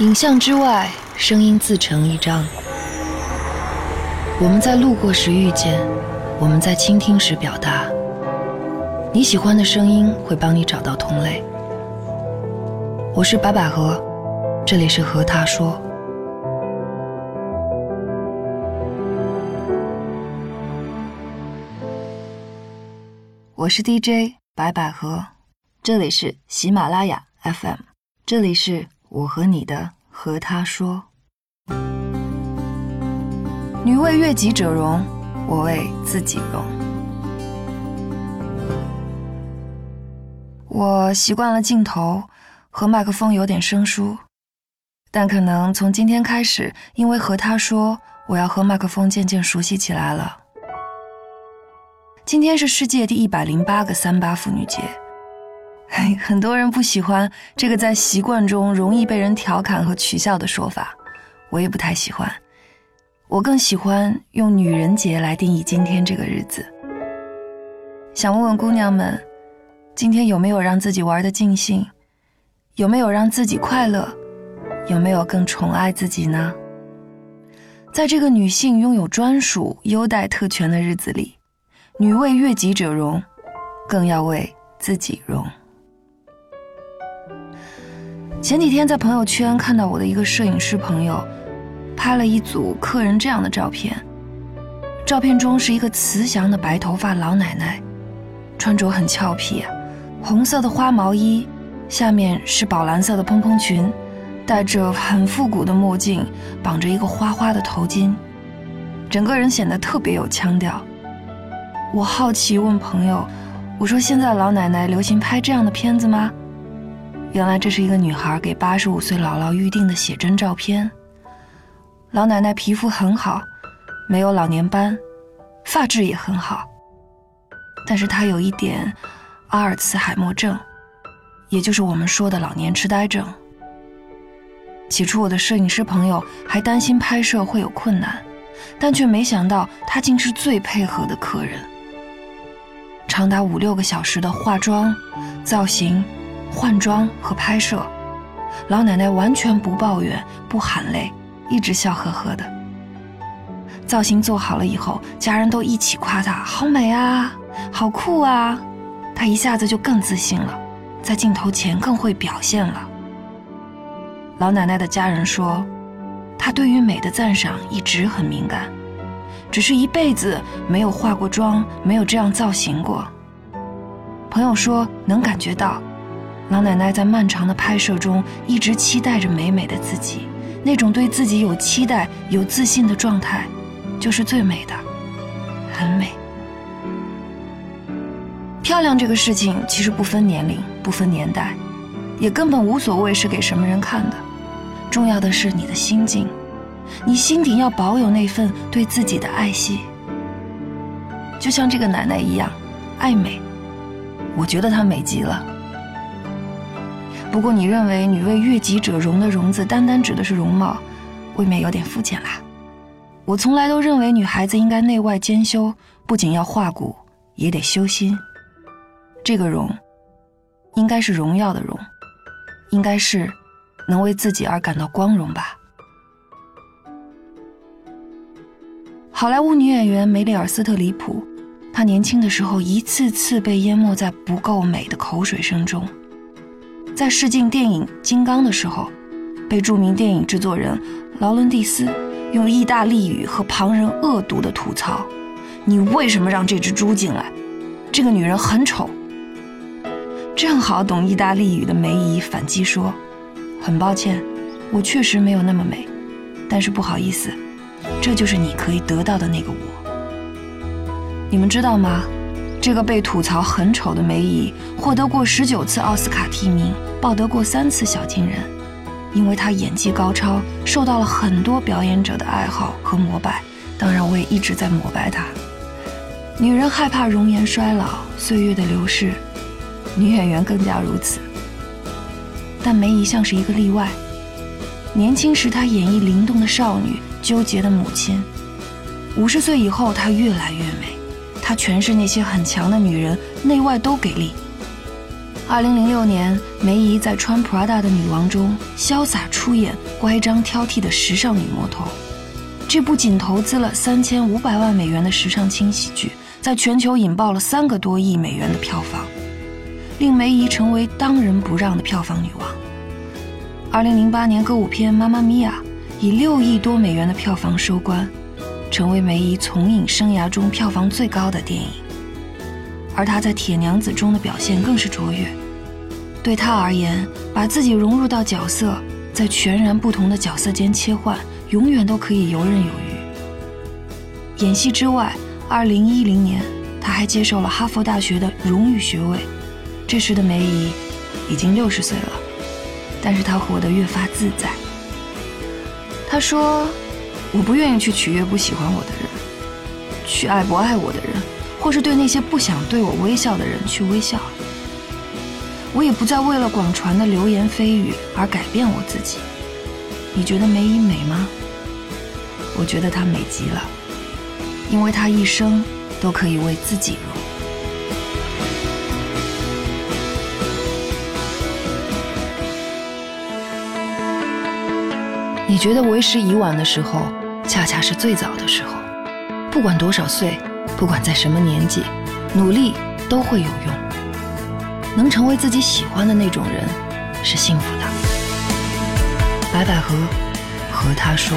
影像之外，声音自成一章。我们在路过时遇见，我们在倾听时表达。你喜欢的声音会帮你找到同类。我是白百合，这里是和他说。我是 DJ 白百合，这里是喜马拉雅 FM，这里是我和你的和他说。女为悦己者容，我为自己容。我习惯了镜头和麦克风有点生疏，但可能从今天开始，因为和他说，我要和麦克风渐渐熟悉起来了。今天是世界第一百零八个三八妇女节，很多人不喜欢这个在习惯中容易被人调侃和取笑的说法，我也不太喜欢。我更喜欢用“女人节”来定义今天这个日子。想问问姑娘们，今天有没有让自己玩的尽兴？有没有让自己快乐？有没有更宠爱自己呢？在这个女性拥有专属优待特权的日子里。女为悦己者容，更要为自己容。前几天在朋友圈看到我的一个摄影师朋友，拍了一组客人这样的照片。照片中是一个慈祥的白头发老奶奶，穿着很俏皮，红色的花毛衣，下面是宝蓝色的蓬蓬裙，戴着很复古的墨镜，绑着一个花花的头巾，整个人显得特别有腔调。我好奇问朋友：“我说现在老奶奶流行拍这样的片子吗？”原来这是一个女孩给八十五岁姥姥预定的写真照片。老奶奶皮肤很好，没有老年斑，发质也很好。但是她有一点阿尔茨海默症，也就是我们说的老年痴呆症。起初我的摄影师朋友还担心拍摄会有困难，但却没想到她竟是最配合的客人。长达五六个小时的化妆、造型、换装和拍摄，老奶奶完全不抱怨、不喊累，一直笑呵呵的。造型做好了以后，家人都一起夸她好美啊，好酷啊，她一下子就更自信了，在镜头前更会表现了。老奶奶的家人说，她对于美的赞赏一直很敏感。只是一辈子没有化过妆，没有这样造型过。朋友说能感觉到，老奶奶在漫长的拍摄中一直期待着美美的自己，那种对自己有期待、有自信的状态，就是最美的，很美。漂亮这个事情其实不分年龄，不分年代，也根本无所谓是给什么人看的，重要的是你的心境。你心底要保有那份对自己的爱惜，就像这个奶奶一样，爱美。我觉得她美极了。不过，你认为“女为悦己者容”的“容”字单单指的是容貌，未免有点肤浅啦。我从来都认为，女孩子应该内外兼修，不仅要化骨，也得修心。这个“容”，应该是荣耀的“荣”，应该是能为自己而感到光荣吧。好莱坞女演员梅丽尔·斯特里普，她年轻的时候一次次被淹没在不够美的口水声中。在试镜电影《金刚》的时候，被著名电影制作人劳伦蒂斯用意大利语和旁人恶毒的吐槽：“你为什么让这只猪进来？这个女人很丑。”正好懂意大利语的梅姨反击说：“很抱歉，我确实没有那么美，但是不好意思。”这就是你可以得到的那个我。你们知道吗？这个被吐槽很丑的梅姨，获得过十九次奥斯卡提名，抱得过三次小金人，因为她演技高超，受到了很多表演者的爱好和膜拜。当然，我也一直在膜拜她。女人害怕容颜衰老、岁月的流逝，女演员更加如此。但梅姨像是一个例外。年轻时，她演绎灵动的少女。纠结的母亲，五十岁以后，她越来越美，她诠释那些很强的女人，内外都给力。二零零六年，梅姨在穿 Prada 的女王中潇洒出演乖张挑剔的时尚女魔头。这部仅投资了三千五百万美元的时尚轻喜剧，在全球引爆了三个多亿美元的票房，令梅姨成为当仁不让的票房女王。二零零八年，歌舞片《妈妈咪呀》以六亿多美元的票房收官，成为梅姨从影生涯中票房最高的电影。而她在《铁娘子》中的表现更是卓越。对她而言，把自己融入到角色，在全然不同的角色间切换，永远都可以游刃有余。演戏之外，2010年，他还接受了哈佛大学的荣誉学位。这时的梅姨已经六十岁了，但是她活得越发自在。她说：“我不愿意去取悦不喜欢我的人，去爱不爱我的人。”或是对那些不想对我微笑的人去微笑，我也不再为了广传的流言蜚语而改变我自己。你觉得梅姨美吗？我觉得她美极了，因为她一生都可以为自己容。你觉得为时已晚的时候，恰恰是最早的时候。不管多少岁。不管在什么年纪，努力都会有用。能成为自己喜欢的那种人，是幸福的。白百合和他说：“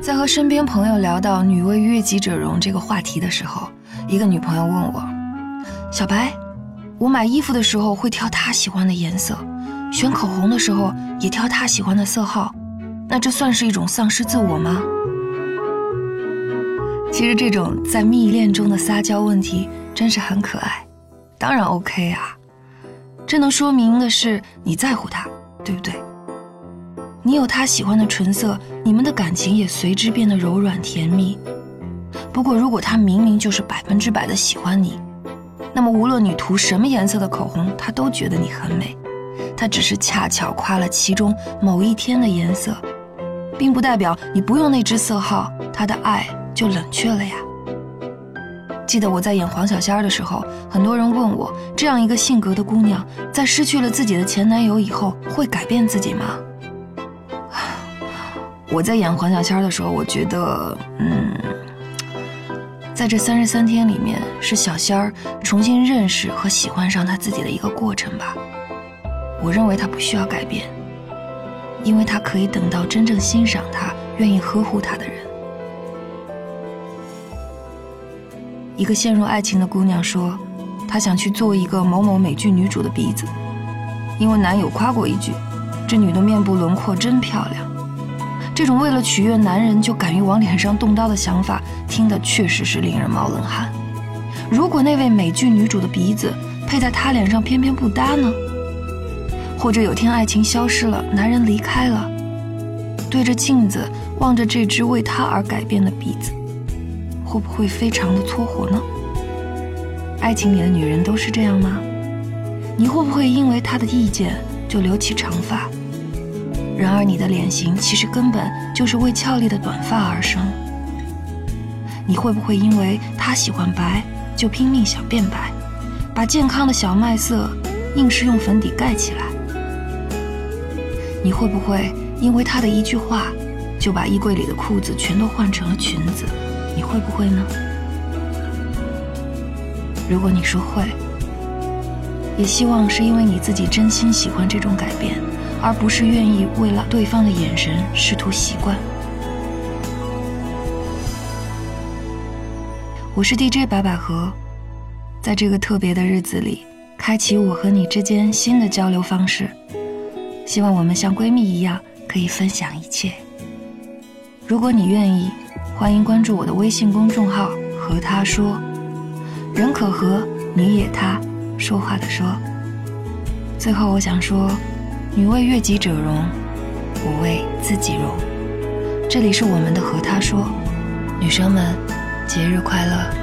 在和身边朋友聊到‘女为悦己者容’这个话题的时候，一个女朋友问我：‘小白。’”我买衣服的时候会挑她喜欢的颜色，选口红的时候也挑她喜欢的色号，那这算是一种丧失自我吗？其实这种在蜜恋中的撒娇问题真是很可爱，当然 OK 啊，这能说明的是你在乎他，对不对？你有他喜欢的唇色，你们的感情也随之变得柔软甜蜜。不过如果他明明就是百分之百的喜欢你。那么，无论你涂什么颜色的口红，他都觉得你很美。他只是恰巧夸了其中某一天的颜色，并不代表你不用那支色号，他的爱就冷却了呀。记得我在演黄小仙儿的时候，很多人问我，这样一个性格的姑娘，在失去了自己的前男友以后，会改变自己吗？我在演黄小仙儿的时候，我觉得，嗯。在这三十三天里面，是小仙儿重新认识和喜欢上他自己的一个过程吧。我认为他不需要改变，因为他可以等到真正欣赏他、愿意呵护他的人。一个陷入爱情的姑娘说，她想去做一个某某美剧女主的鼻子，因为男友夸过一句：“这女的面部轮廓真漂亮。”这种为了取悦男人就敢于往脸上动刀的想法，听得确实是令人冒冷汗。如果那位美剧女主的鼻子配在她脸上偏偏不搭呢？或者有天爱情消失了，男人离开了，对着镜子望着这只为他而改变的鼻子，会不会非常的搓火呢？爱情里的女人都是这样吗？你会不会因为他的意见就留起长发？然而，你的脸型其实根本就是为俏丽的短发而生。你会不会因为他喜欢白，就拼命想变白，把健康的小麦色硬是用粉底盖起来？你会不会因为他的一句话，就把衣柜里的裤子全都换成了裙子？你会不会呢？如果你说会，也希望是因为你自己真心喜欢这种改变。而不是愿意为了对方的眼神试图习惯。我是 DJ 白百合，在这个特别的日子里，开启我和你之间新的交流方式。希望我们像闺蜜一样，可以分享一切。如果你愿意，欢迎关注我的微信公众号“和他说”，人可和，你也他，说话的说。最后，我想说。女为悦己者容，我为自己容。这里是我们的和他说，女生们，节日快乐。